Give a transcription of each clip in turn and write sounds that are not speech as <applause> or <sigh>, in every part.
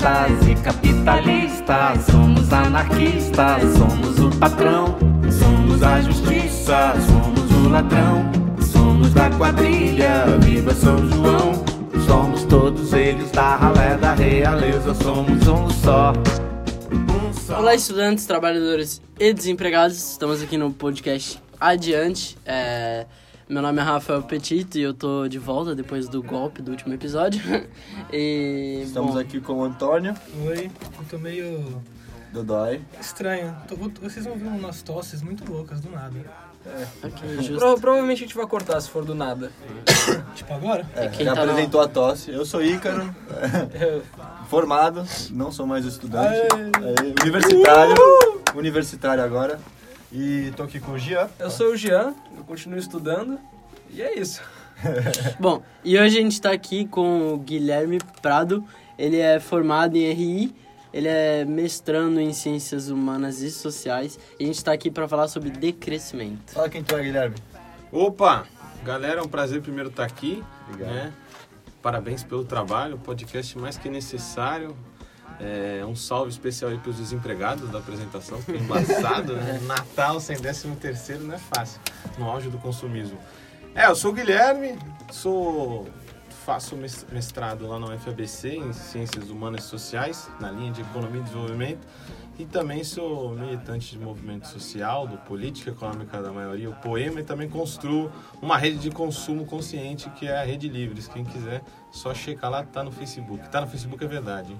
comunistas e capitalistas. Somos anarquistas, somos o patrão. Somos a justiça, somos o ladrão. Somos da quadrilha, viva São João. Somos todos eles da ralé da realeza, somos um só. Um só. Olá, estudantes, trabalhadores e desempregados. Estamos aqui no podcast Adiante. É, Meu nome é Rafael Petito e eu tô de volta depois do golpe do último episódio. <laughs> E, Estamos bom, aqui com o Antônio Oi, eu tô meio Dodói. estranho. Tô- vocês vão ver umas tosses muito loucas do nada. ok, justo. Pro- provavelmente a gente vai cortar se for do nada. <coughs> Tipo agora? É, quem já tá na- apresentou a tosse. Eu sou Ícaro, <laughs> formado, não sou mais estudante. Aê. É, universitário. Universitário agora. E tô aqui com o Gian. Eu sou o Jean, eu continuo estudando e é isso. <laughs> Bom, e hoje a gente tá aqui com o Guilherme Prado. Ele é formado em RI, ele é mestrando em Ciências Humanas e Sociais. E a gente tá aqui para falar sobre decrescimento. Fala quem tu é, Guilherme. Opa! Galera, é um prazer primeiro estar aqui. Obrigado. Né? Parabéns pelo trabalho, podcast mais que necessário. É, um salve especial aí para os desempregados da apresentação, porque é embaçado, né? <laughs> Natal sem 13 terceiro não é fácil, no auge do consumismo. É, eu sou o Guilherme, sou faço mes- mestrado lá na UFABC em Ciências Humanas e Sociais, na linha de Economia e Desenvolvimento, e também sou militante de movimento social, do Política Econômica da Maioria, o Poema, e também construo uma rede de consumo consciente que é a Rede Livres. Quem quiser, só checar lá, tá no Facebook. Tá no Facebook é verdade. hein?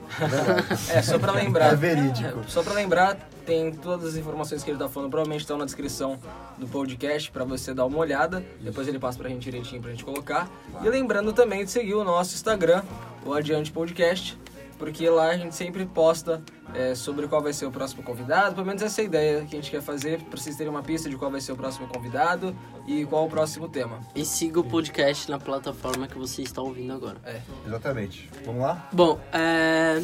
É, só pra lembrar. É verídico. É, só pra lembrar, tem todas as informações que ele tá falando, provavelmente estão na descrição do podcast pra você dar uma olhada. Depois ele passa pra gente direitinho pra gente colocar. E lembrando também de seguir o nosso Instagram, o Adiante Podcast, porque lá a gente sempre posta é, sobre qual vai ser o próximo convidado. Pelo menos essa é a ideia que a gente quer fazer, pra vocês terem uma pista de qual vai ser o próximo convidado e qual o próximo tema. E siga o podcast na plataforma que você está ouvindo agora. Exatamente. Vamos lá? Bom, é...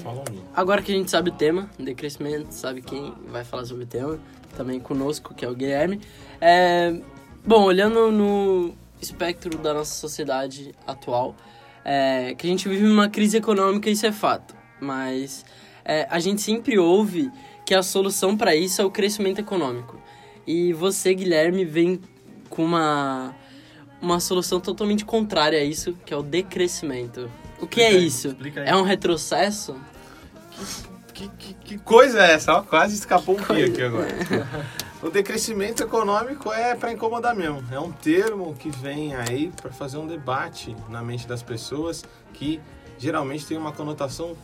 Agora que a gente sabe o tema, decrescimento, sabe quem vai falar sobre o tema, também conosco, que é o Guilherme. É, bom, olhando no espectro da nossa sociedade atual, é, que a gente vive uma crise econômica, isso é fato. Mas é, a gente sempre ouve que a solução para isso é o crescimento econômico. E você, Guilherme, vem com uma, uma solução totalmente contrária a isso, que é o decrescimento. O que é Explica aí, isso? aí. É um retrocesso? Que, que, que coisa é essa? Quase escapou um pi aqui <laughs> agora. O decrescimento econômico é para incomodar mesmo. É um termo que vem aí para fazer um debate na mente das pessoas que geralmente tem uma conotação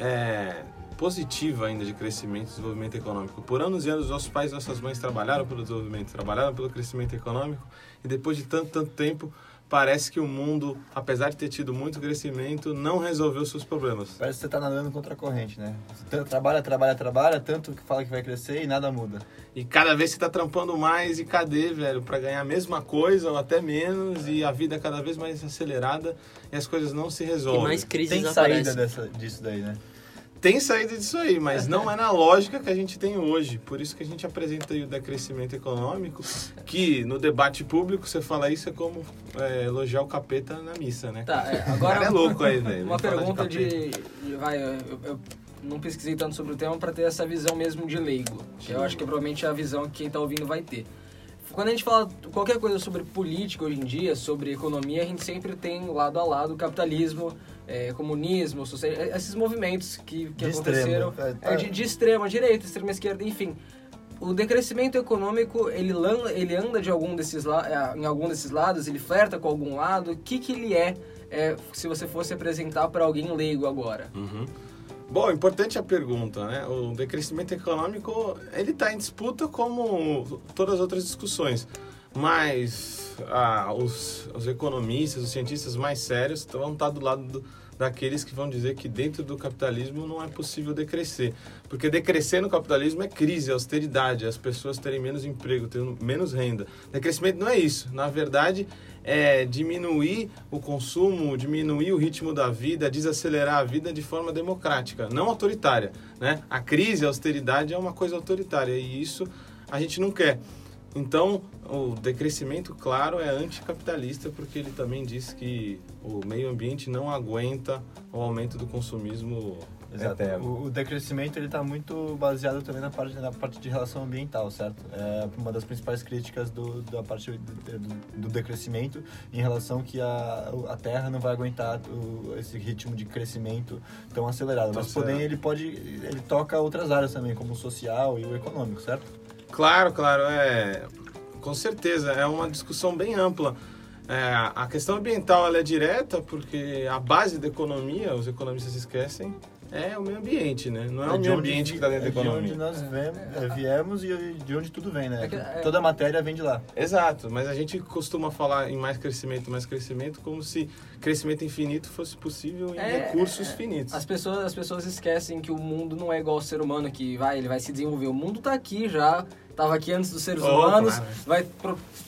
é, positiva ainda de crescimento e desenvolvimento econômico. Por anos e anos, nossos pais e nossas mães trabalharam pelo desenvolvimento, trabalharam pelo crescimento econômico e depois de tanto, tanto tempo, parece que o mundo, apesar de ter tido muito crescimento, não resolveu seus problemas. Parece que você tá nadando contra a corrente, né? Você trabalha, trabalha, trabalha, tanto que fala que vai crescer e nada muda. E cada vez você tá trampando mais e cadê, velho, para ganhar a mesma coisa ou até menos e a vida é cada vez mais acelerada e as coisas não se E resolvem. mais crises Tem saída dessa, disso daí, né? Tem saída disso aí, mas não <laughs> é na lógica que a gente tem hoje. Por isso que a gente apresenta o decrescimento econômico, que no debate público você fala isso é como é, elogiar o capeta na missa, né? Tá, é, <laughs> O agora cara é louco aí, velho. Uma pergunta de. de- vai, eu, eu não pesquisei tanto sobre o tema pra ter essa visão mesmo de leigo. Que eu acho que provavelmente é a visão que quem tá ouvindo vai ter. Quando a gente fala qualquer coisa sobre política hoje em dia, sobre economia, a gente sempre tem lado a lado o capitalismo, é, comunismo, social- esses movimentos que, que De aconteceram. extremo. É, É, de, de extrema direita, extrema esquerda, enfim. O decrescimento econômico, ele, ele anda de algum desses eh, em algum desses lados, ele flerta com algum lado. O que, que ele é, eh, se você fosse apresentar para alguém leigo agora? Uhum. Bom, importante a pergunta, né? O decrescimento econômico, ele está em disputa como todas as outras discussões. Mas ah, os, os economistas, os cientistas mais sérios vão estar do lado do- daqueles que vão dizer que dentro do capitalismo não é possível decrescer. Porque decrescer no capitalismo é crise, é austeridade, as pessoas terem menos emprego, terem menos renda. Decrescimento não é isso. Na verdade, é diminuir o consumo, diminuir o ritmo da vida, desacelerar a vida de forma democrática, não autoritária. Né? A crise, a austeridade é uma coisa autoritária e isso a gente não quer. Então, o decrescimento, claro, é anticapitalista, porque ele também diz que o meio ambiente não aguenta o aumento do consumismo Exato. O, o decrescimento ele está muito baseado também na parte, na parte de relação ambiental, certo? É uma das principais críticas do, da parte do, do, decrescimento em relação que a, a Terra não vai aguentar o, esse ritmo de crescimento tão acelerado. Tão Mas porém ele pode ele toca outras áreas também, como o social e o econômico, certo? Claro, claro, é. Com certeza, é uma discussão bem ampla. É, a questão ambiental ela é direta porque a base da economia, os economistas esquecem, é o meio ambiente, né? Não é, o de meio ambiente que está dentro da é de economia. onde nós vem- é, viemos e de onde tudo vem, né? É que- é- Toda a matéria vem de lá. Exato, mas a gente costuma falar em mais crescimento, mais crescimento, como se crescimento infinito fosse possível em É, recursos é, finitos. As pessoas, as pessoas esquecem que o mundo não é igual ao ser humano que vai, ele vai se desenvolver. O mundo tá aqui já, tava aqui antes dos seres Oh, humanos, claro. vai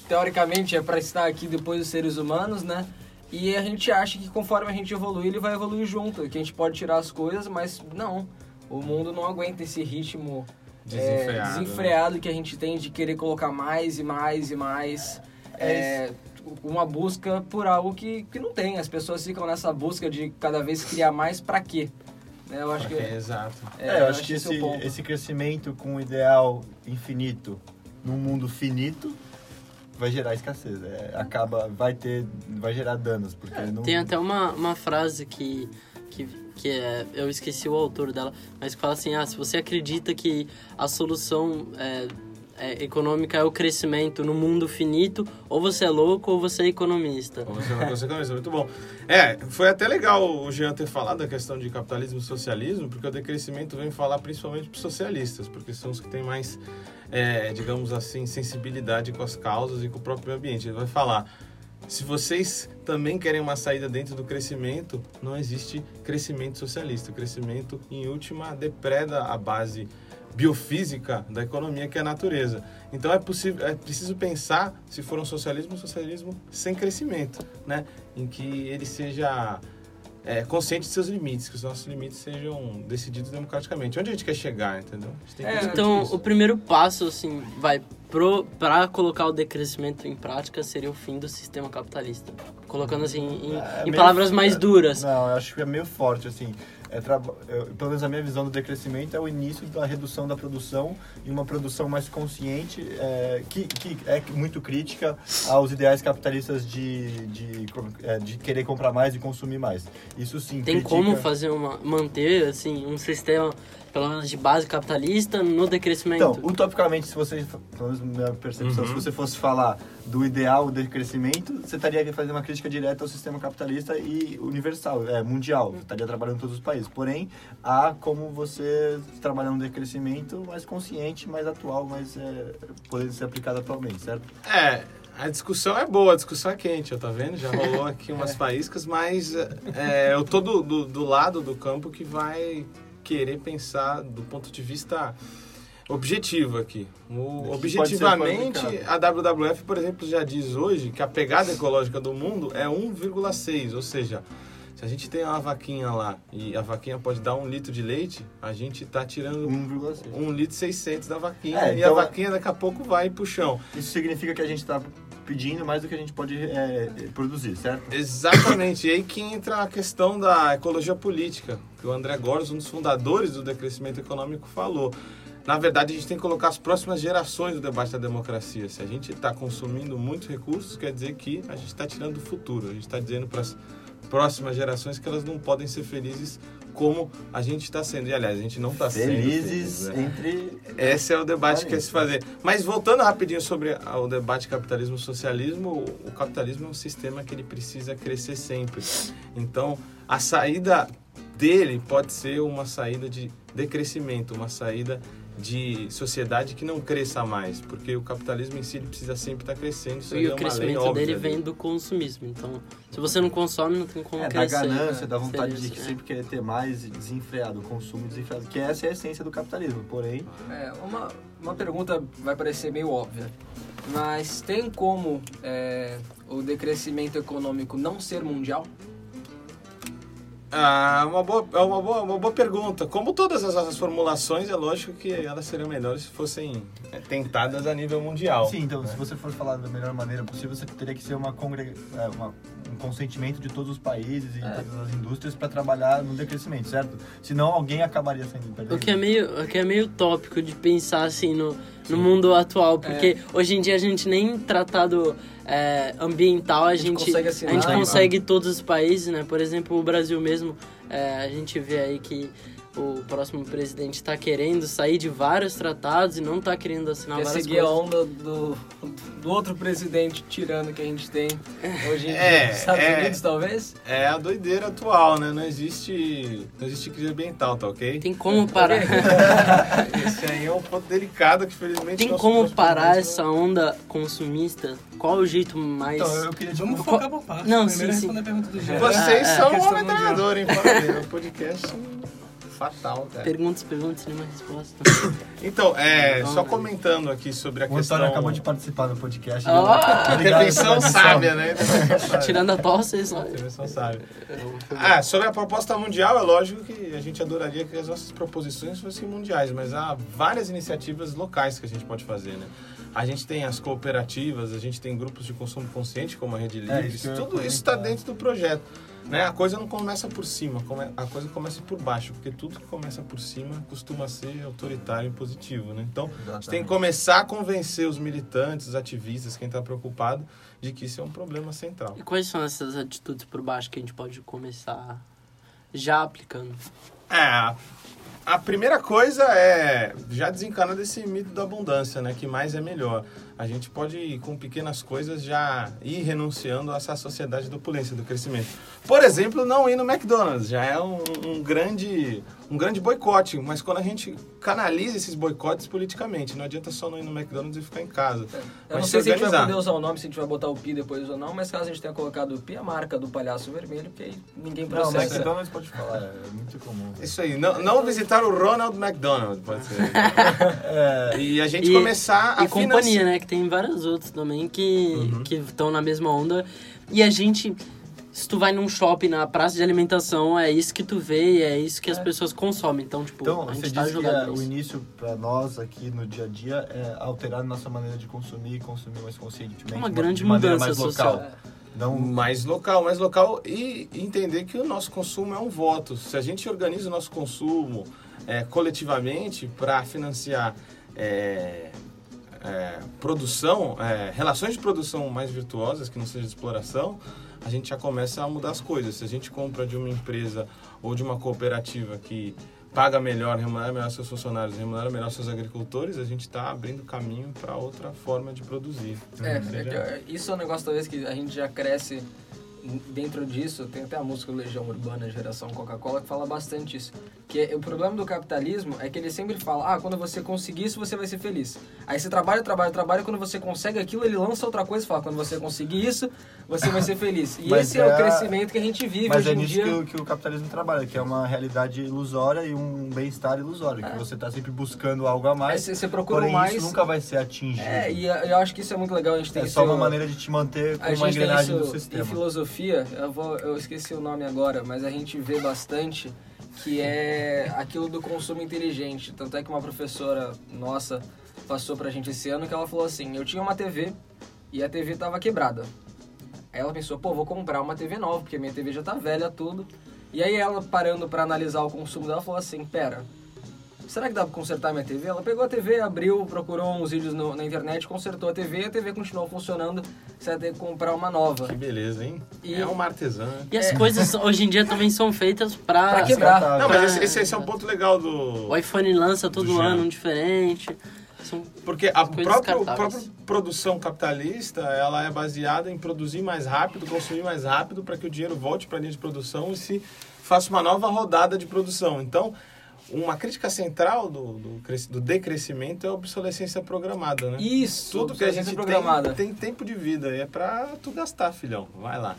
teoricamente é para estar aqui depois dos seres humanos, né? E a gente acha que conforme a gente evoluir, ele vai evoluir junto, que a gente pode tirar as coisas, mas não. O mundo não aguenta esse ritmo é, Desenfreado. desenfreado que a gente tem de querer colocar mais e mais e mais. É, uma busca por algo que, que não tem. As pessoas ficam nessa busca de cada vez criar mais pra quê? Né, Eu acho que. É, exato. É, eu acho que esse é esse, esse crescimento com o ideal infinito num mundo finito vai gerar escassez. É, acaba, vai ter, vai gerar danos, porque não... Tem até uma, uma frase que, que, que é, eu esqueci o autor dela, mas que fala assim, ah, se você acredita que a solução é, é, econômica é o crescimento no mundo finito, ou você é louco ou você é economista. Como você você começou, muito bom. É, foi até legal o Jean ter falado da questão de capitalismo e socialismo, porque o decrescimento vem falar principalmente para os socialistas, porque são os que têm mais, é, digamos assim, sensibilidade com as causas e com o próprio ambiente. Ele vai falar, se vocês também querem uma saída dentro do crescimento, não existe crescimento socialista. O crescimento, em última, depreda a base biofísica da economia, que é a natureza. Então é possível, é preciso pensar, se for um socialismo, um socialismo sem crescimento, né? Em que ele seja é, consciente de seus limites, que os nossos limites sejam decididos democraticamente. Onde a gente quer chegar, entendeu? A gente tem que É, Então, isso. o primeiro passo, assim, vai pro, pra colocar o decrescimento em prática seria o fim do sistema capitalista. Colocando, assim, em, É em meio- palavras mais é- duras. Não, eu acho que é meio forte, assim. É eu- pelo menos a minha visão do decrescimento é o início da redução da produção e uma produção mais consciente, é, que, que é muito crítica aos ideais capitalistas de, de, é, de querer comprar mais e consumir mais. Isso sim, Tem critica- como fazer uma, manter, assim, um sistema, pelo menos de base capitalista, no decrescimento? Então, utopicamente, se você, pelo menos minha percepção, Uhum. se você fosse falar do ideal de crescimento, você estaria fazendo uma crítica direta ao sistema capitalista e universal, é, mundial. Estaria trabalhando em todos os países. Porém, há como você trabalhar um decrescimento mais consciente, mais atual, mais é, podendo ser aplicado atualmente, certo? É, a discussão é boa, a discussão é quente, ó, tá vendo? Já rolou aqui umas <laughs> faíscas, mas é, eu tô do, do, do lado do campo que vai querer pensar do ponto de vista objetivo aqui. O- objetivamente, a WWF, por exemplo, já diz hoje que a pegada ecológica do mundo é 1,6, ou seja, se a gente tem uma vaquinha lá e a vaquinha pode dar um litro de leite, a gente tá tirando 1,6. um litro e 600 da vaquinha É, e então- a vaquinha daqui a pouco vai pro chão. Isso significa que a gente está pedindo mais do que a gente pode é, produzir, certo? Exatamente. e aí que entra a questão da ecologia política, que o André Goros, um dos fundadores do decrescimento econômico, falou. Na verdade, a gente tem que colocar as próximas gerações do debate da democracia. Se a gente está consumindo muitos recursos, quer dizer que a gente está tirando do futuro. A gente está dizendo para as próximas gerações que elas não podem ser felizes como a gente está sendo. E, aliás, a gente não está sendo Felizes feliz, né? entre... Esse é o debate que quer se fazer. Mas voltando rapidinho sobre o debate capitalismo-socialismo, o capitalismo é um sistema que ele precisa crescer sempre. Então, a saída dele pode ser uma saída de decrescimento, uma saída de sociedade que não cresça mais, porque o capitalismo em si precisa sempre estar crescendo. Isso E é o uma lei crescimento dele vem do consumismo. Então, se você não consome, não tem como É, da crescer. ganância, né? da vontade de isso, é. sempre querer ter mais e desenfreado, o consumo desenfreado, que essa é a essência do capitalismo. Porém, É, uma, uma pergunta vai parecer meio óbvia, mas tem como é, o decrescimento econômico não ser mundial? Ah, uma boa, é uma boa, uma boa pergunta. Como todas as nossas formulações, é lógico que elas seriam melhores se fossem é, tentadas a nível mundial. Sim, então, se você for falar da melhor maneira possível, você teria que ser uma, congre... é, uma- um consentimento de todos os países e todas as indústrias para trabalhar no decrescimento, certo? Senão alguém acabaria sendo perdendo. O que é meio, o que é meio utópico de pensar assim no, no mundo atual, porque hoje em dia a gente nem tratado é, ambiental, a gente, consegue a gente né? consegue todos os países, né? Por exemplo, o Brasil mesmo, é, a gente vê aí que o próximo presidente está querendo sair de vários tratados e não está querendo assinar Quer várias seguir a onda do, do outro presidente tirano que a gente tem hoje em É, dia. nos Estados é. Unidos, talvez? É a doideira atual, né? Não existe, não existe crise ambiental, tá ok? Tem como parar, <laughs> Esse aí é um ponto delicado que, felizmente, tem como parar essa onda consumista? Qual o jeito mais... Então, eu queria Vamos Qual- focar por parte. Não, Primeiro sim, sim. responder a pergunta do não- Jean. Vocês Ah, é. são um metralhador, hein? Parabéns, É um podcast fatal, cara. Perguntas, perguntas, nenhuma resposta. <coughs> Então, é, só comentando aqui sobre a O questão... Antônio acabou de participar do podcast. Ah, Obrigado Intervenção sábia, né? <laughs> Tirando a tosse, só... Intervenção sábia. Ah, sobre a proposta mundial, é lógico que a gente adoraria que as nossas proposições fossem mundiais, mas há várias iniciativas locais que a gente pode fazer, né? A gente tem as cooperativas, a gente tem grupos de consumo consciente, como a Rede Livre, isso eu ia tudo isso está dentro do projeto. Né? A coisa não começa por cima, a coisa começa por baixo, porque tudo que começa por cima costuma ser autoritário e impositivo, né? Então, a gente tem que Exatamente. começar a convencer os militantes, os ativistas, quem está preocupado, de que isso é um problema central. E quais são essas atitudes por baixo que a gente pode começar já aplicando? É, a primeira coisa é já desencana desse mito da abundância, né? Que mais é melhor. A gente pode, com pequenas coisas, já ir renunciando a essa sociedade da opulência, do crescimento. Por exemplo, não ir no McDonald's. Já é um, um grande, um grande boicote. Mas quando a gente canaliza esses boicotes politicamente, não adianta só não ir no McDonald's e ficar em casa. Eu Mas não se sei se a gente vai poder usar o nome, se a gente vai botar o Pi depois ou não, mas caso a gente tenha colocado o Pi, a marca do palhaço vermelho, porque aí ninguém Não, processa. McDonald's pode falar, é muito comum. Isso aí, não, não visitar o Ronald McDonald, pode ser. <laughs> É, E a gente E- começar a E companhia, né? Que tem vários outros também que que estão na mesma onda. E a gente, se tu vai num shopping na praça de alimentação, é isso que tu vê e é isso que as pessoas consomem. Então, tipo, Então, a você gente tá disse que é, o início para nós aqui no dia a dia é alterar nossa maneira de consumir, consumir mais conscientemente, Uma de grande maneira mudança mais social. local. Não, mais local, mais local e entender que o nosso consumo é um voto. Se a gente organiza o nosso consumo é, coletivamente para financiar é, é, produção, é, relações de produção mais virtuosas, que não seja de exploração, a gente já começa a mudar as coisas. Se a gente compra de uma empresa ou de uma cooperativa que paga melhor, remunera melhor seus funcionários, remunera melhor seus agricultores, a gente está abrindo caminho para outra forma de produzir. É, Seja- é que, isso é um negócio talvez que a gente já cresce dentro disso. Tem até a música Legião Urbana, Geração Coca-Cola, que fala bastante isso. Que é- o problema do capitalismo é que ele sempre fala, ah, quando você conseguir isso, você vai ser feliz. Aí você trabalha, trabalha, trabalha, e quando você consegue aquilo, ele lança outra coisa e fala, quando você conseguir isso, você vai ser feliz. E esse é, o é- crescimento que a gente vive mas hoje é em nisso dia. que, o- que o capitalismo trabalha, que é uma realidade ilusória e um bem-estar ilusório, que você está sempre buscando algo a mais, você, você procura porém mais... isso nunca vai ser atingido. É, e eu acho que isso é muito legal, a gente tem É só uma maneira de te manter com uma engrenagem do isso em sistema. Filosofia, eu, vou, eu esqueci o nome agora, mas a gente vê bastante que é aquilo do consumo inteligente. Tanto é que uma professora nossa passou pra gente esse ano que ela falou assim, eu tinha uma TV e a TV tava quebrada. Aí ela pensou, pô, vou comprar uma TV nova, porque minha TV já tá velha, tudo. E aí ela, parando pra analisar o consumo dela, falou assim, pera, será que dá pra consertar minha TV? Ela pegou a TV, abriu, procurou uns vídeos no- na internet, consertou a TV e a TV continuou funcionando, você vai ter que comprar uma nova. Que beleza, hein? E- É uma artesã. E as coisas hoje em dia também são feitas pra... Pra quebrar. Descartável. Não, mas esse, esse- esse é um ponto legal do. O iPhone lança todo Do ano um diferente. São Porque a própria, própria produção capitalista ela é baseada em produzir mais rápido, consumir mais rápido, para que o dinheiro volte para a linha de produção e se faça uma nova rodada de produção. Então, uma crítica central do, do, do decrescimento é a obsolescência programada, né? Isso, Tudo que a gente programada. tem, tem tempo de vida é pra tu gastar, filhão. Vai lá.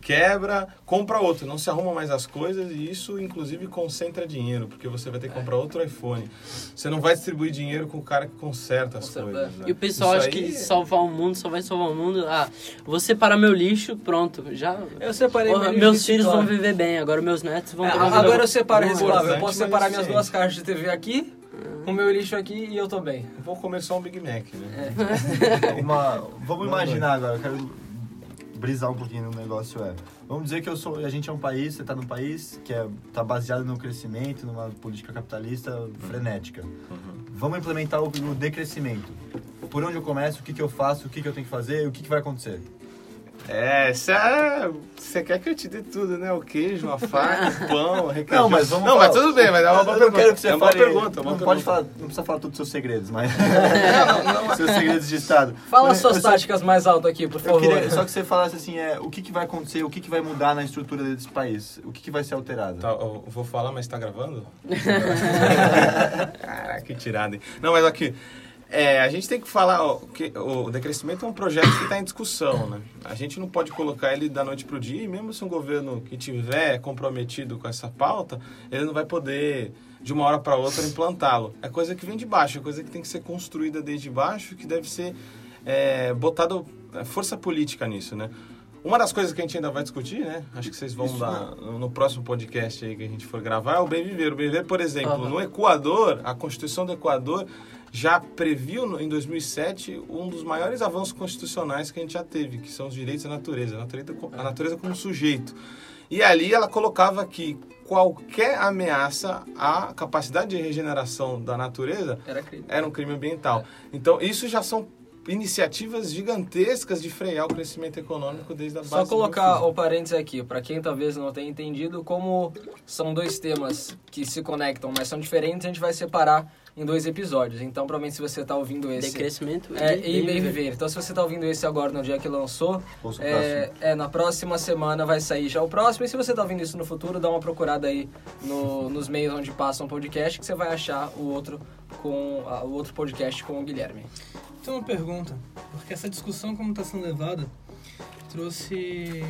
Quebra, compra outro, não se arruma mais as coisas e isso inclusive concentra dinheiro, porque você vai ter que comprar outro iPhone. Você não vai distribuir dinheiro com o cara que conserta as Conserta, coisas. é. né? E o pessoal Isso acha aí- que salvar o mundo só vai salvar o mundo. Ah, vou separar meu lixo, pronto. Já. Eu separei Porra, meu meus lixo filhos vão viver bem, agora meus netos vão É, agora boa. eu separo é reciclável. Eu posso separar minhas duas caixas de TV aqui, o meu lixo aqui e eu tô bem. Vou comer só um Big Mac, né? <laughs> Uma, vamos imaginar agora, eu quero brisar um pouquinho no negócio é. Vamos dizer que eu sou, a gente é um país, você está num país que é tá baseado no crescimento, numa política capitalista frenética. Vamos implementar o, o decrescimento. Por onde eu começo, o que, que eu faço, o que, que eu tenho que fazer, o que, que vai acontecer. É, você é- quer que eu te dê tudo, né? O queijo, a faca, o <laughs> pão, o requeijão. Não, mas vamos Não, falar- mas tudo bem, mas é uma boa eu não pergunta. quero que você é uma fale, pergunta, é uma não pergunta. pode falar, não precisa falar todos os seus segredos, mas <laughs> seus segredos de estado. Fala Eu- as suas eu só- táticas mais altas aqui, por Eu favor. queria só que você falasse assim, é, o que, que vai acontecer, o que, que vai mudar na estrutura desse país, o que, que vai ser alterado. Tá, eu vou falar, mas tá gravando? <laughs> Caraca, que tirada, hein? Não, mas aqui, é, a gente tem que falar ó, que o decrescimento é um projeto que está em discussão, né? A gente não pode colocar ele da noite pro dia e mesmo se um governo que tiver comprometido com essa pauta, ele não vai poder de uma hora para outra implantá-lo. É coisa que vem de baixo, é coisa que tem que ser construída desde baixo, que deve ser é, botada é, força política nisso, né? Uma das coisas que a gente ainda vai discutir, né? Acho que vocês vão dar no no próximo podcast aí que a gente for gravar, é o bem viver. O bem viver, por exemplo, Aham. no Equador, a Constituição do Equador já previu em 2007 um dos maiores avanços constitucionais que a gente já teve, que são os direitos da natureza, a natureza, a natureza como sujeito. E ali ela colocava que qualquer ameaça à capacidade de regeneração da natureza Era crime. era um crime ambiental. Então, isso já são iniciativas gigantescas de frear o crescimento econômico desde a base Só colocar o parênteses aqui, para quem talvez não tenha entendido, como são dois temas que se conectam, mas são diferentes, a gente vai separar em dois episódios. Então, provavelmente, se você está ouvindo esse. Decrescimento É, e e bem viver. Então, se você está ouvindo esse agora no dia que lançou, é, é, na próxima semana vai sair já o próximo. E se você está ouvindo isso no futuro, dá uma procurada aí no- nos meios onde passa um podcast que você vai achar o outro com ah, o outro podcast com o Guilherme. Então uma pergunta, porque essa discussão como está sendo levada trouxe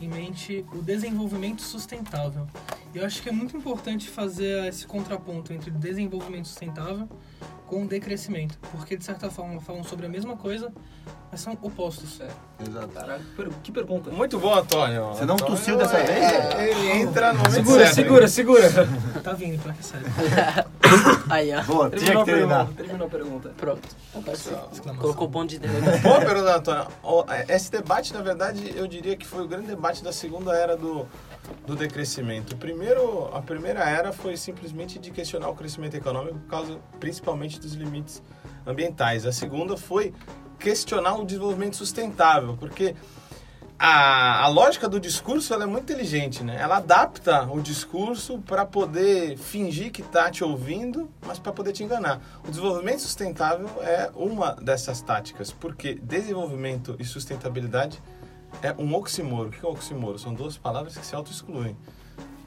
em mente o desenvolvimento sustentável. E eu acho que é muito importante fazer esse contraponto entre desenvolvimento sustentável com decrescimento, porque de certa forma falam sobre a mesma coisa, mas são opostos. Exato. Caraca, per- que pergunta. Muito bom, Antônio. Você não Antônio tossiu dessa é- vez, é, Ele entra no momento Segura, certo, segura, hein? segura. Tá vindo, pra que sério. <laughs> <laughs> Aí, ó. Boa, tinha Terminou que a pergunta. Terminou a pergunta. Pronto. Exclamação. Colocou o ponto de <laughs> interrogação. Boa pergunta, Antônio. Ó, Esse debate, na verdade, eu diria que foi o grande debate da segunda era do, do decrescimento. O primeiro, a primeira era foi simplesmente de questionar o crescimento econômico por causa principalmente dos limites ambientais. A segunda foi questionar o desenvolvimento sustentável, porque a, a lógica do discurso ela é muito inteligente, né? Ela adapta o discurso para poder fingir que está te ouvindo, mas para poder te enganar. O desenvolvimento sustentável é uma dessas táticas, porque desenvolvimento e sustentabilidade é um oxímoro. O que é um oxímoro? São duas palavras que se auto-excluem.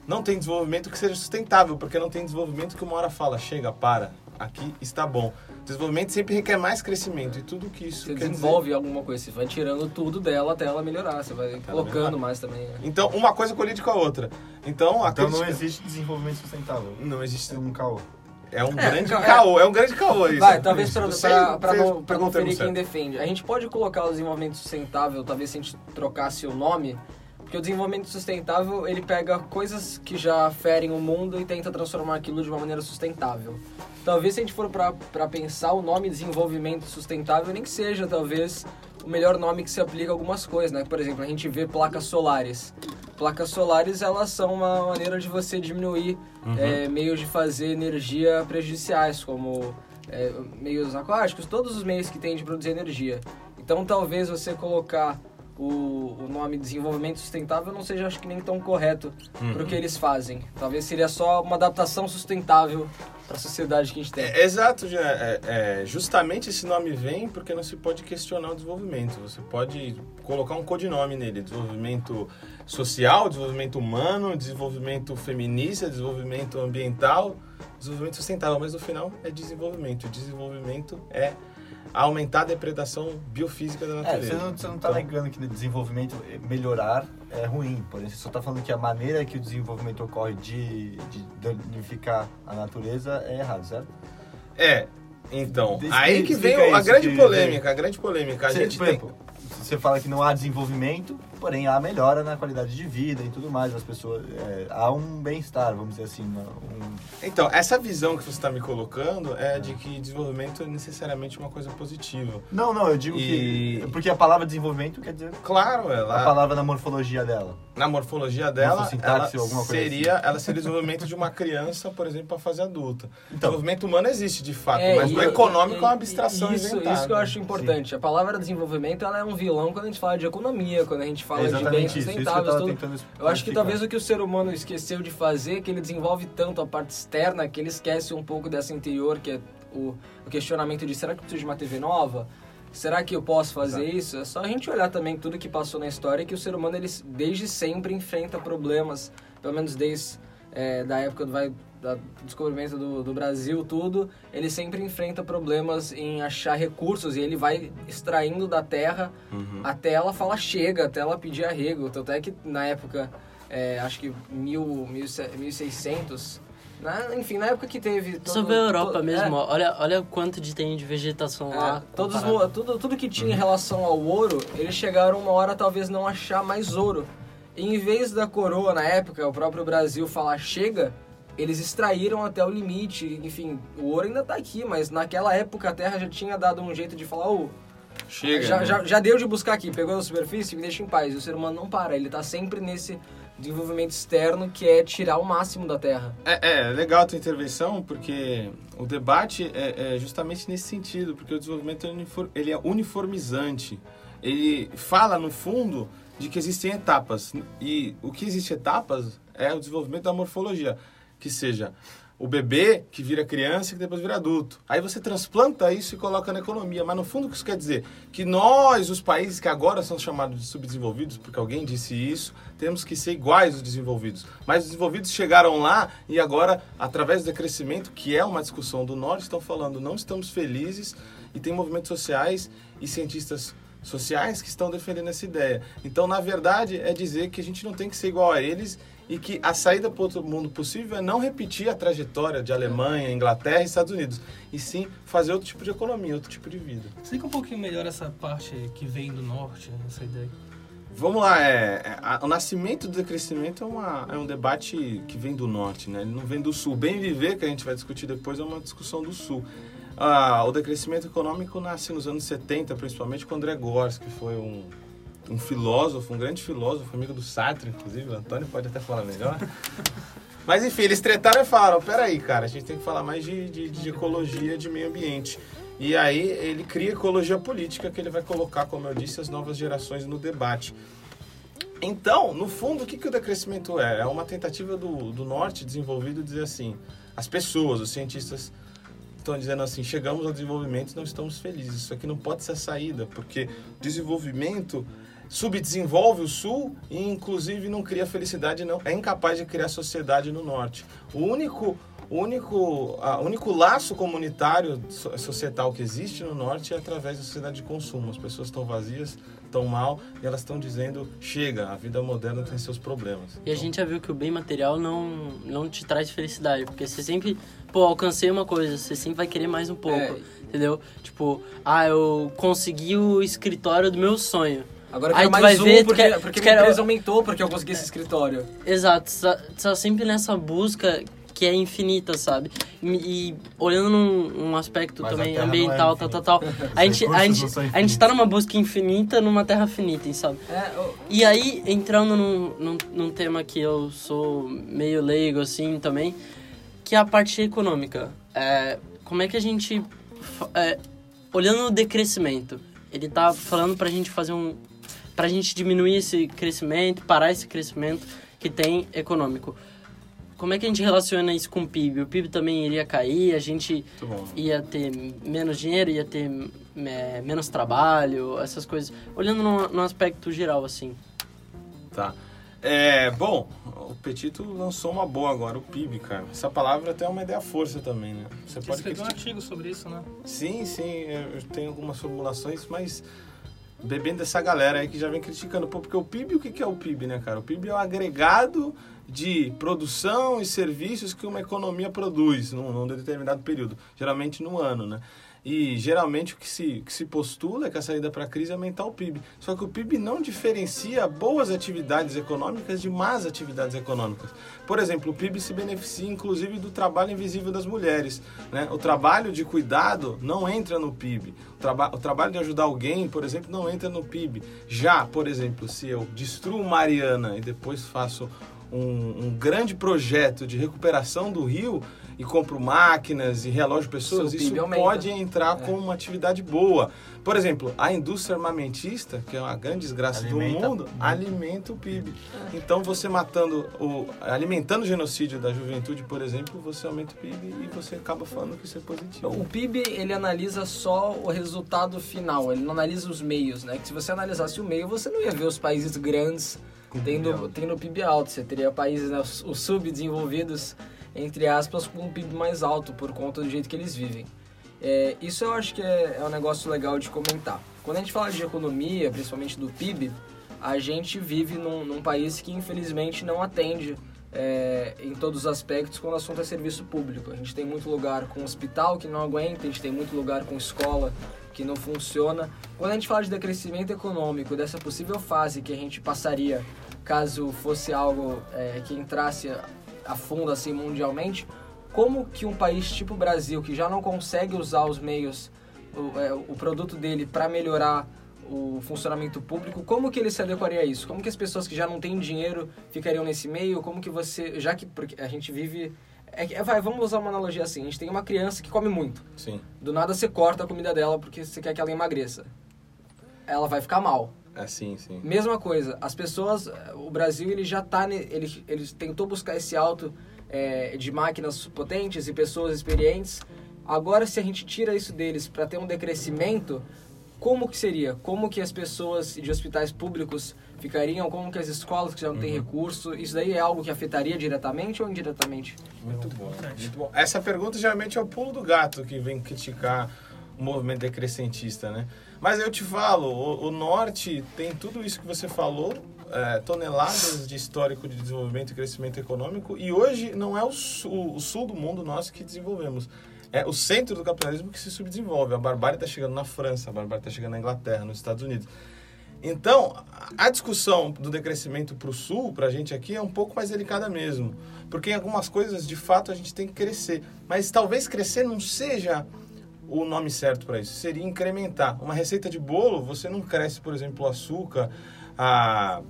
Não tem desenvolvimento que seja sustentável, porque não tem desenvolvimento que uma hora fala, chega, para, aqui está bom. Desenvolvimento sempre requer mais crescimento e tudo que isso Você quer dizer- desenvolve alguma coisa, você vai tirando tudo dela até ela melhorar, você vai colocando melhorar. mais também. né? Então, uma coisa colide com a outra. Então, a Então não crítica- existe desenvolvimento sustentável. Não existe. É um caô. É um grande ca- é. caô, é um grande caô isso. Vai, talvez pra, Você pra, pra fez- não, pra pegou não o termo ferir quem certo. defende. A gente pode colocar o desenvolvimento sustentável, talvez se a gente trocasse o nome, porque o desenvolvimento sustentável, ele pega coisas que já ferem o mundo e tenta transformar aquilo de uma maneira sustentável. Talvez se a gente for pra pensar o nome desenvolvimento sustentável, nem que seja, talvez, o melhor nome que se aplica a algumas coisas, né? Por exemplo, a gente vê placas solares. Placas solares, elas são uma maneira de você diminuir é, meios de fazer energia prejudiciais, como é, meios aquáticos, todos os meios que tem de produzir energia. Então, talvez você colocar o, o nome desenvolvimento sustentável não seja, acho que, nem tão correto para o que eles fazem. Talvez seria só uma adaptação sustentável para a sociedade que a gente tem. É, exato, já, é, é, justamente esse nome vem porque não se pode questionar o desenvolvimento. Você pode colocar um codinome nele: desenvolvimento social, desenvolvimento humano, desenvolvimento feminista, desenvolvimento ambiental, desenvolvimento sustentável. Mas no final é desenvolvimento. O desenvolvimento é a aumentar a depredação biofísica da É, natureza. você não, você não tá Então, negando que o desenvolvimento eh, melhorar é ruim, porém você só tá falando que a maneira que o desenvolvimento ocorre de, de danificar a natureza é errado, certo? É, então, Explica aí que vem a grande que- polêmica, a grande polêmica. A Você, gente por tem... você fala que não há desenvolvimento, porém há melhora na qualidade de vida e tudo mais das pessoas. é, há um bem-estar, vamos dizer assim. um- Então, essa visão que você está me colocando é de que desenvolvimento é necessariamente uma coisa positiva. Não, não, eu digo E- que. Porque a palavra desenvolvimento quer dizer Claro, a ela, palavra na morfologia dela. na morfologia dela, ela alguma coisa seria, assim. ela seria o desenvolvimento de uma criança, por exemplo, para fase adulta. Então. desenvolvimento humano existe de fato, É, mas e- o econômico e- é uma abstração isso, inventada. Isso que eu acho importante. A palavra desenvolvimento ela é um vilão quando a gente fala de economia, quando a gente fala É de bens isso, eu sustentáveis. tava tudo. Eu acho que talvez o que o ser humano esqueceu de fazer é que ele desenvolve tanto a parte externa que ele esquece um pouco dessa interior, que é o, o questionamento de será que eu preciso de uma TV nova? Será que eu posso fazer isso? É só a gente olhar também tudo que passou na história que o ser humano ele desde sempre enfrenta problemas, pelo menos desde é, da época do, vai, da- descobrimento do, do Brasil, tudo, ele sempre enfrenta problemas em achar recursos e ele vai extraindo da terra Uhum. até ela falar chega, até ela pedir arrego. Tanto é que na época, é, acho que mil, mil, e se- 1600, na, enfim, na época que teve... todo- Sobre a Europa todo- mesmo, é, olha, olha quanto de tem de vegetação é, lá. todos, tudo, tudo que tinha em relação ao ouro, eles chegaram uma hora talvez não achar mais ouro. E em vez da coroa, na época, o próprio Brasil falar chega, eles extraíram até o limite. Enfim, o ouro ainda tá aqui, mas naquela época a Terra já tinha dado um jeito de falar, ô, Chega. já, né? já, já deu de buscar aqui, pegou na superfície, me deixa em paz. E o ser humano não para, ele tá sempre nesse desenvolvimento externo que é tirar o máximo da Terra. É, é legal a tua intervenção, porque o debate é, é justamente nesse sentido, porque o desenvolvimento é ele é uniformizante. Ele fala, no fundo, de que existem etapas. E o que existe etapas é o desenvolvimento da morfologia, que seja o bebê que vira criança e que depois vira adulto. Aí você transplanta isso e coloca na economia. Mas no fundo o que isso quer dizer? Que nós, os países que agora são chamados de subdesenvolvidos, porque alguém disse isso, temos que ser iguais aos desenvolvidos. Mas os desenvolvidos chegaram lá e agora, através do crescimento, que é uma discussão do norte, estão falando não estamos felizes e tem movimentos sociais e cientistas sociais que estão defendendo essa ideia. Então, na verdade, é dizer que a gente não tem que ser igual a eles e que a saída para outro mundo possível é não repetir a trajetória de Alemanha, Inglaterra e Estados Unidos, e sim fazer outro tipo de economia, outro tipo de vida. Explica um pouquinho melhor essa parte que vem do norte, essa ideia. Vamos lá, é, é, a- o nascimento do decrescimento é, uma, é um debate que vem do norte, né? ele não vem do sul. Bem viver, que a gente vai discutir depois, é uma discussão do sul. Ah, o decrescimento econômico nasce nos anos 70, principalmente com André Gors, que foi um, um filósofo, um grande filósofo, amigo do Sartre, inclusive, o Antônio pode até falar melhor. <laughs> Mas enfim, eles tretaram e falaram, peraí, cara, a gente tem que falar mais de, de, de ecologia, de meio ambiente. E aí ele cria ecologia política, que ele vai colocar, como eu disse, as novas gerações no debate. Então, no fundo, o que, que o decrescimento é? É uma tentativa do, do norte desenvolvido dizer assim, as pessoas, os cientistas estão dizendo assim, chegamos ao desenvolvimento e não estamos felizes. Isso aqui não pode ser a saída, porque desenvolvimento subdesenvolve o sul e inclusive não cria felicidade, não é incapaz de criar sociedade no norte. O único o único, a, o único laço comunitário so- societal que existe no norte é através da sociedade de consumo. As pessoas estão vazias, estão mal e elas estão dizendo chega, a vida moderna tem seus problemas. E a gente já viu que o bem material não, não te traz felicidade, porque você sempre, pô, alcancei uma coisa, você sempre vai querer mais um pouco, É. entendeu? Tipo, ah, eu consegui o escritório do meu sonho. Agora eu Aí quero tu mais vai um, ver, porque, quer- porque minha quer- empresa aumentou, porque eu consegui esse escritório. Exato, você tá, você tá sempre nessa busca que é infinita, sabe? E, e olhando num, num aspecto Mas também é ambiental, tal, tal, tal, a gente, a, gente, a gente tá numa busca infinita numa terra finita, sabe? É, eu- E aí, entrando num, num, num tema que eu sou meio leigo, assim, também, que é a parte econômica. É, como é que a gente... é, olhando o decrescimento, ele tá falando pra gente fazer um... Pra gente diminuir esse crescimento, parar esse crescimento que tem econômico. Como é que a gente relaciona isso com o PIB? O PIB também iria cair, a gente ia ter menos dinheiro, ia ter é, menos trabalho, essas coisas. Olhando no, no aspecto geral, assim. Tá. É, bom, o Petito lançou uma boa agora, o PIB, cara. Essa palavra tem uma ideia força também, né? Você Você pode escreveu um artigo sobre isso, né? Sim, sim, eu tenho algumas formulações, mas bebendo dessa galera aí que já vem criticando. Pô, porque o PIB, o que é o PIB, né, cara? O PIB é o agregado de produção e serviços que uma economia produz num, num determinado período, geralmente no ano, né? E geralmente o que se, que se postula é que a saída para a crise é aumentar o PIB. Só que o PIB não diferencia boas atividades econômicas de más atividades econômicas. Por exemplo, o PIB se beneficia inclusive do trabalho invisível das mulheres. Né? O trabalho de cuidado não entra no PIB. O, traba o trabalho de ajudar alguém, por exemplo, não entra no PIB. Já, por exemplo, se eu destruo Mariana e depois faço um, um grande projeto de recuperação do rio e compro máquinas e relógio pessoas, isso pode entrar como uma atividade boa. Por exemplo, a indústria armamentista, que é uma grande desgraça Alimenta- do mundo, alimenta o PIB. Então, você matando, o, alimentando o genocídio da juventude, por exemplo, você aumenta o PIB e você acaba falando que isso é positivo. O PIB, ele analisa só o resultado final, ele não analisa os meios, né? Que se você analisasse o meio, você não ia ver os países grandes tendo, tendo PIB alto. Você teria países, né, os subdesenvolvidos, entre aspas, com um PIB mais alto por conta do jeito que eles vivem. É, isso eu acho que é, é um negócio legal de comentar. Quando a gente fala de economia, principalmente do PIB, a gente vive num, num país que infelizmente não atende é, em todos os aspectos quando o assunto é serviço público. A gente tem muito lugar com hospital que não aguenta, a gente tem muito lugar com escola que não funciona. Quando a gente fala de decrescimento econômico, dessa possível fase que a gente passaria caso fosse algo é, que entrasse a- fundo assim mundialmente, como que um país tipo o Brasil, que já não consegue usar os meios, o, é, o produto dele para melhorar o funcionamento público, como que ele se adequaria a isso? Como que as pessoas que já não têm dinheiro ficariam nesse meio? Como que você, já que a gente vive é, que- vai, vamos usar uma analogia assim, a gente tem uma criança que come muito. Sim. Do nada você corta a comida dela porque você quer que ela emagreça. Ela vai ficar mal. É, sim, sim. Mesma coisa, as pessoas, eh, o Brasil ele já tá, ele, ele tentou buscar esse alto eh, de máquinas potentes e pessoas experientes. Agora, se a gente tira isso deles para ter um decrescimento, como que seria? Como que as pessoas de hospitais públicos ficariam? Como que as escolas que já não têm recurso? Isso daí é algo que afetaria diretamente ou indiretamente? Muito bom. Muito bom. Essa pergunta geralmente é o pulo do gato que vem criticar o movimento decrescentista, né? Mas eu te falo, o, o norte tem tudo isso que você falou, é, toneladas de histórico de desenvolvimento e crescimento econômico, e hoje não é o sul, o sul do mundo nosso que desenvolvemos. É o centro do capitalismo que se subdesenvolve. A barbárie está chegando na França, a barbárie está chegando na Inglaterra, nos Estados Unidos. Então, a discussão do decrescimento para o sul, para a gente aqui, é um pouco mais delicada mesmo. Porque em algumas coisas, de fato, a gente tem que crescer. Mas talvez crescer não seja o nome certo para isso. Seria incrementar. Uma receita de bolo, você não cresce, por exemplo, o açúcar, a,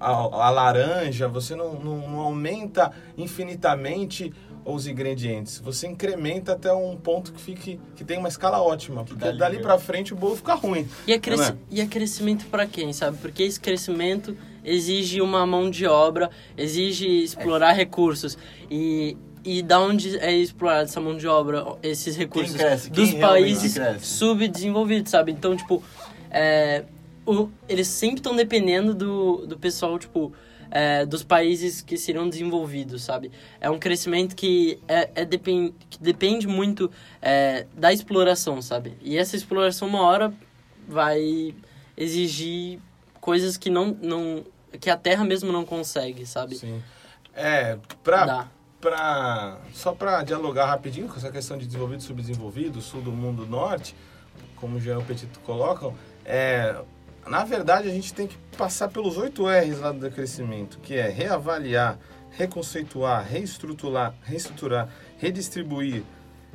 a, a laranja, você não, não, não aumenta infinitamente os ingredientes. Você incrementa até um ponto que fique que tem uma escala ótima. Porque dali dali para frente o bolo fica ruim. E é, Não é? e é crescimento pra quem, sabe? Porque esse crescimento exige uma mão de obra, exige explorar recursos. E, e da onde é explorada essa mão de obra, esses recursos? cresce? Dos países subdesenvolvidos, sabe? Então, tipo, é, o- eles sempre estão dependendo do, do pessoal, tipo, é, dos países que serão desenvolvidos, sabe? É um crescimento que, é, é depen que depende muito é, da exploração, sabe? E essa exploração, uma hora, vai exigir coisas que não, não que a Terra mesmo não consegue, sabe? Sim. É, pra, Dá. Só para dialogar rapidinho com essa questão de desenvolvido e subdesenvolvido, sul do mundo norte, como o Jean o Petito colocam, é, na verdade a gente tem que passar pelos oito R's lá do decrescimento, que é reavaliar, reconceituar, reestruturar, reestruturar, redistribuir,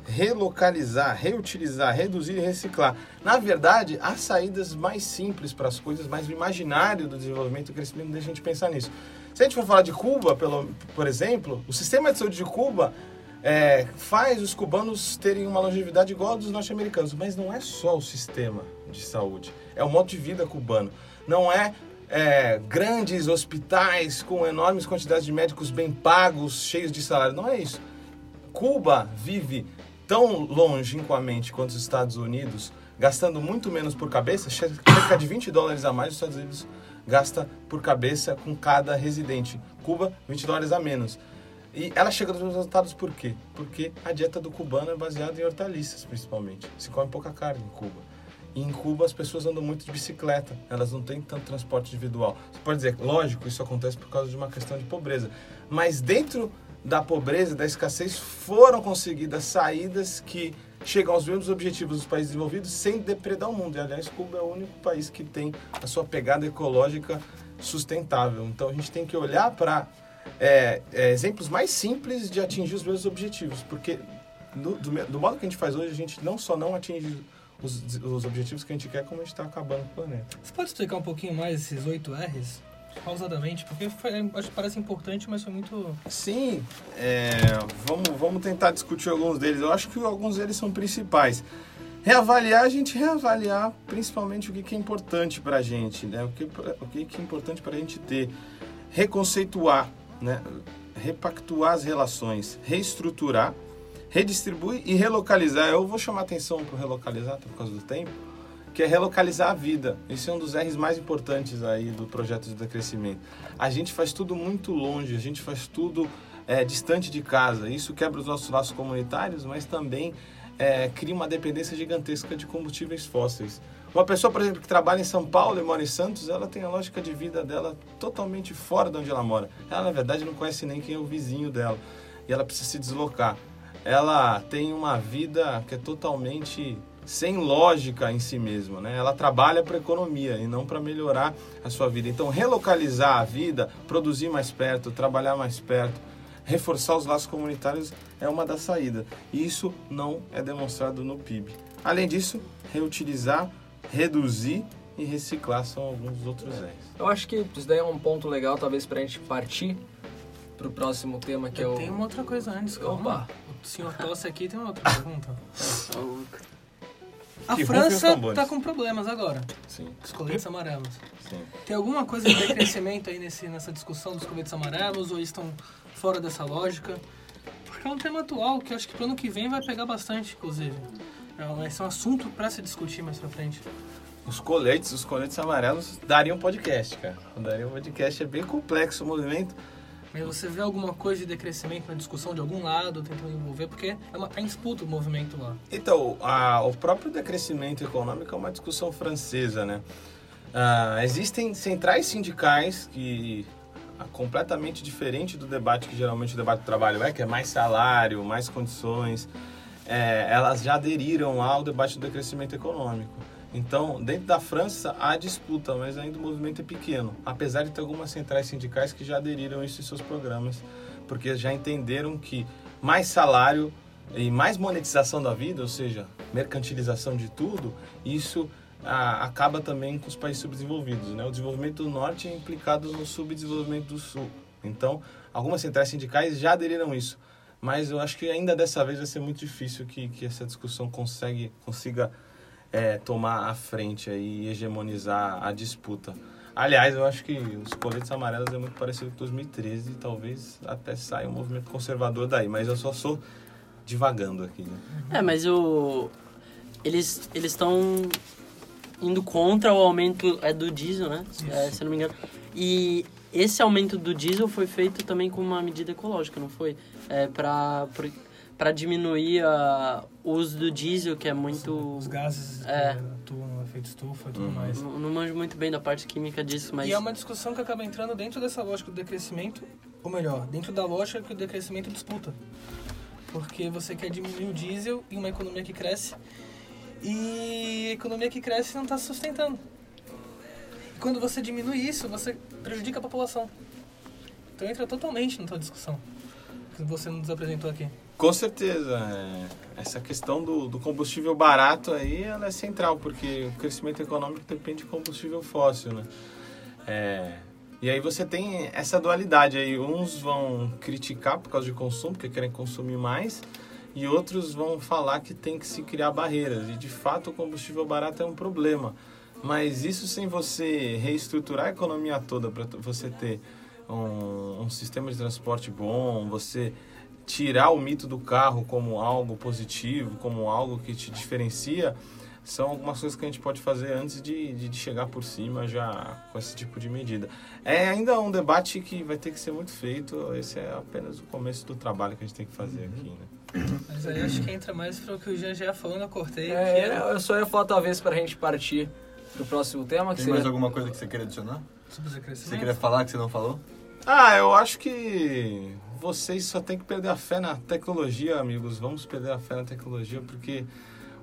relocalizar, reutilizar, reduzir e reciclar. Na verdade, há saídas mais simples para as coisas, mas o imaginário do desenvolvimento e crescimento deixa a gente pensar nisso. Se a gente for falar de Cuba, pelo, por exemplo, o sistema de saúde de Cuba é, faz os cubanos terem uma longevidade igual a dos norte-americanos, mas não é só o sistema de saúde, é o modo de vida cubano. Não é, é, grandes hospitais com enormes quantidades de médicos bem pagos, cheios de salário, não é isso. Cuba vive tão longínquamente quanto os Estados Unidos, gastando muito menos por cabeça, cerca de 20 dólares a mais, os Estados Unidos gasta por cabeça com cada residente. Cuba, 20 dólares a menos. E ela chega nos resultados por quê? Porque a dieta do cubano é baseada em hortaliças, principalmente. Se come pouca carne em Cuba. E em Cuba as pessoas andam muito de bicicleta, elas não têm tanto transporte individual. Você pode dizer, lógico, isso acontece por causa de uma questão de pobreza. Mas dentro da pobreza, da escassez, foram conseguidas saídas que chegam aos mesmos objetivos dos países desenvolvidos sem depredar o mundo. E, aliás, Cuba é o único país que tem a sua pegada ecológica sustentável. Então a gente tem que olhar para é, é, exemplos mais simples de atingir os mesmos objetivos, porque do, do, do modo que a gente faz hoje, a gente não só não atinge os, os objetivos que a gente quer, como a gente está acabando com o planeta. Você pode explicar um pouquinho mais esses 8 R's? Pausadamente, porque foi, acho parece importante, mas foi muito. Sim, é, vamos, vamos tentar discutir alguns deles. Eu acho que alguns deles são principais. Reavaliar, a gente reavaliar principalmente o que, que é importante para a gente, né? o, que, o que, que é importante para a gente ter. Reconceituar, né? repactuar as relações, reestruturar redistribui e relocalizar. Eu vou chamar atenção para relocalizar por causa do tempo, que é relocalizar a vida. Esse é um dos R's mais importantes aí do projeto de decrescimento. A gente faz tudo muito longe, a gente faz tudo é, distante de casa. Isso quebra os nossos laços comunitários, mas também é, cria uma dependência gigantesca de combustíveis fósseis. Uma pessoa, por exemplo, que trabalha em São Paulo e mora em Santos, ela tem a lógica de vida dela totalmente fora de onde ela mora. Ela, na verdade, não conhece nem quem é o vizinho dela. E ela precisa se deslocar ela tem uma vida que é totalmente sem lógica em si mesma, né? Ela trabalha para a economia e não para melhorar a sua vida. Então, relocalizar a vida, produzir mais perto, trabalhar mais perto, reforçar os laços comunitários é uma das saídas. E isso não é demonstrado no PIB. Além disso, reutilizar, reduzir e reciclar são alguns dos outros R's. Eu acho que isso daí é um ponto legal, talvez, para a gente partir para o próximo tema, que Eu é o... tenho uma outra coisa antes, calma. Opa! O senhor Tosse aqui tem uma outra pergunta. A Que França tambores. tá com problemas agora, Sim, os coletes amarelos. sim. Tem alguma coisa de decrescimento aí nesse, nessa discussão dos coletes amarelos ou eles estão fora dessa lógica? Porque é um tema atual que acho que pro ano que vem vai pegar bastante, inclusive. É, Esse é um assunto para se discutir mais pra frente. Os coletes, os coletes amarelos dariam podcast, cara. Daria um podcast, é bem complexo o movimento. Mas você vê alguma coisa de decrescimento na discussão de algum lado, tentando envolver, porque é uma, tá em disputa o movimento lá. Então, a- o próprio decrescimento econômico é uma discussão francesa, né? Ah, existem centrais sindicais que ah, completamente diferente do debate que geralmente o debate do trabalho é, que é mais salário, mais condições, é, elas já aderiram ao debate do decrescimento econômico. Então, dentro da França há disputa, mas ainda o movimento é pequeno, apesar de ter algumas centrais sindicais que já aderiram a isso em seus programas, porque já entenderam que mais salário e mais monetização da vida, ou seja, mercantilização de tudo, isso ah, acaba também com os países subdesenvolvidos. Né? O desenvolvimento do norte é implicado no subdesenvolvimento do sul. Então, algumas centrais sindicais já aderiram a isso. Mas eu acho que ainda dessa vez vai ser muito difícil que, que essa discussão consegue, consiga é, tomar a frente aí e hegemonizar a disputa. Aliás, eu acho que os coletes amarelos é muito parecido com 2013 e talvez até saia um movimento conservador daí, mas eu só sou divagando aqui. Né? É, mas o. Eles eles estão indo contra o aumento é do diesel, né? É, se eu não me engano. E esse aumento do diesel foi feito também com uma medida ecológica, não foi? É, para para diminuir a, o uso do diesel, que é muito. Os gases É. que atuam no efeito estufa e tudo Uhum. mais. Não, não manjo muito bem da parte química disso, mas. E é uma discussão que acaba entrando dentro dessa lógica do decrescimento, ou melhor, dentro da lógica que o decrescimento disputa. Porque você quer diminuir o diesel em uma economia que cresce, e a economia que cresce não está se sustentando. E quando você diminui isso, você prejudica a população. Então entra totalmente na tua discussão, que você nos apresentou aqui. Com certeza. é, Essa questão do, do combustível barato aí ela é central, porque o crescimento econômico depende de combustível fóssil, né? É, e aí você tem essa dualidade aí. Uns vão criticar por causa de consumo, porque querem consumir mais, e outros vão falar que tem que se criar barreiras. E de fato o combustível barato é um problema. Mas isso sem você reestruturar a economia toda para você ter um, um sistema de transporte bom, você tirar o mito do carro como algo positivo, como algo que te diferencia, são algumas coisas que a gente pode fazer antes de, de, chegar por cima já com esse tipo de medida. É ainda um debate que vai ter que ser muito feito, esse é apenas o começo do trabalho que a gente tem que fazer aqui, né? Mas aí acho que entra mais para o que o Jean já falando, eu cortei. que É, era eu só ia falar talvez pra gente partir pro próximo tema, que Tem seria... mais alguma coisa que você queira adicionar? sobre Você queria falar que você não falou? Ah, eu acho que vocês só tem que perder a fé na tecnologia, amigos. Vamos perder a fé na tecnologia, porque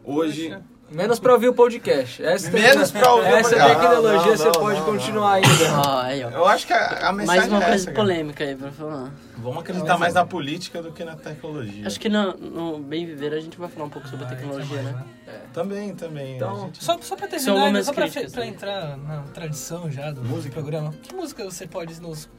hoje... Poxa. Menos pra ouvir o podcast. Essa Menos pra ouvir o Essa podcast. tecnologia Não, não, você pode não, continuar ainda. Ó, aí, ó. Eu acho que a, a mensagem Mais uma é coisa essa, cara. polêmica aí pra falar. Vamos acreditar mais na política do que na tecnologia. Acho que no, no Bem Viver a gente vai falar um pouco sobre a Vai, tecnologia, vai, né? vai. Também, também. Então, gente- Só, só pra terminar, só pra, críticas, pra né? entrar na tradição já do Música? programa, que música você pode nos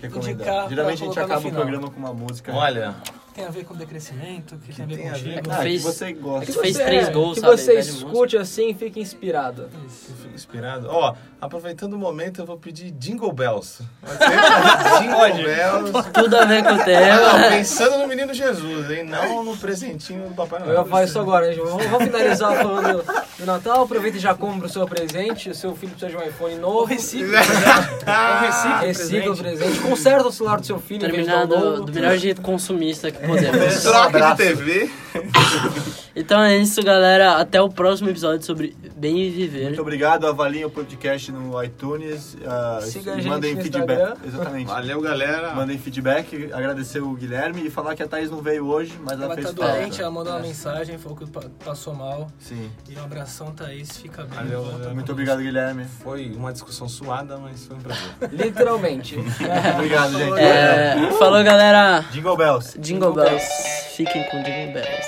Recomendar. Indicar Geralmente pra a gente acaba o programa com uma música. Olha, tem a ver com decrescimento, que, tem a ver tem a contigo. ver com- ah, fez- que você gosta. que fez você- três gols, Que sabe? você Pede escute assim e fique inspirado. Isso. eu fico inspirado. Ó, aproveitando o momento, eu vou pedir Jingle Bells. <laughs> Jingle Bells. Tudo a ver com o Ah, tema. não, pensando no menino Jesus, hein? Não no presentinho do Papai Eu Noel. ia falar isso agora, gente. Vamos, vamos finalizar falando do Natal. Aproveita e já compra o seu presente. O seu filho precisa de um iPhone novo. recicla, ou recicla, Recicla o presente. Conserta o celular do seu filho Terminado novo. do melhor jeito consumista que podemos. Troca de TV. <laughs> Então é isso, galera. Até o próximo episódio sobre Bem Viver. Muito obrigado, avaliem o podcast no iTunes. ah, Siga a gente mandem no feedback. Instagram. Exatamente. Valeu, galera. Mandem feedback, agradecer o Guilherme e falar que a Thaís não veio hoje, mas ela, Ela fez tá falta. doente, ela mandou uma mensagem, falou que pa- passou mal. Sim. E um abração, Thaís, fica bem. Valeu, valeu. Muito obrigado, Guilherme. Foi uma discussão suada, mas foi um prazer. <laughs> Literalmente. <laughs> Obrigado, gente. É, falou, galera. Jingle Bells. Jingle Bells. Fiquem com Jingle Bells.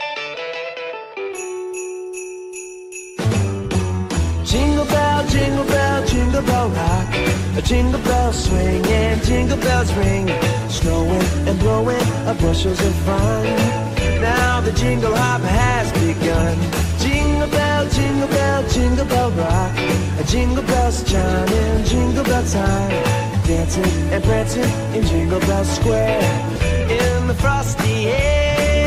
Jingle bell swing and jingle bells ring. Snowing and blowing a bushels of fun. Now the jingle hop has begun. Jingle bell, jingle bell, jingle bell rock. Jingle bells chiming, jingle bell time. Dancing and prancing in Jingle Bell Square. In the frosty air,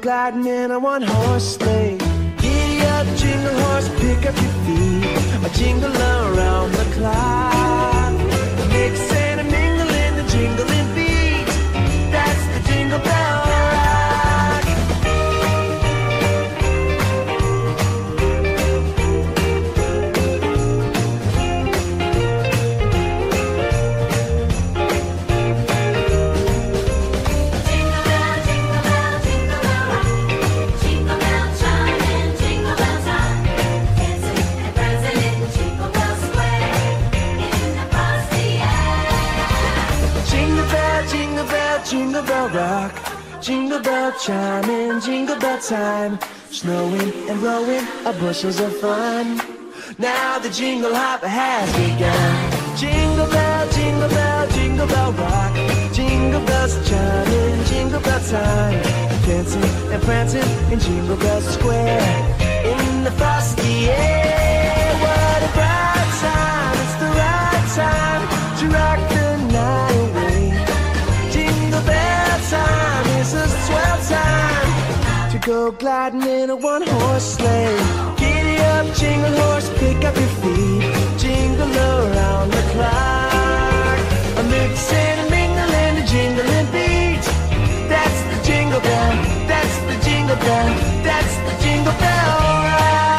gliding in a one horse sleigh. Giddy up, jingle horse, pick up your feet. A jingle around the clock. Mix and a mingle in the jingling beat. That's the jingle bell jingle bell, rock. Jingle bell chiming, jingle bell time. Snowing and blowing a bushels of fun. Now the jingle hop has begun. Jingle bell, jingle bell, jingle bell rock. Jingle bells chiming, jingle bell time. Dancing and prancing in Jingle Bell Square. In the frosty air, go gliding in a one horse sleigh. Giddy up, jingle horse, pick up your feet. Jingle around the clock. A mix and a mingle and a jingling beat. That's the jingle bell, that's the jingle bell, that's the jingle bell ride.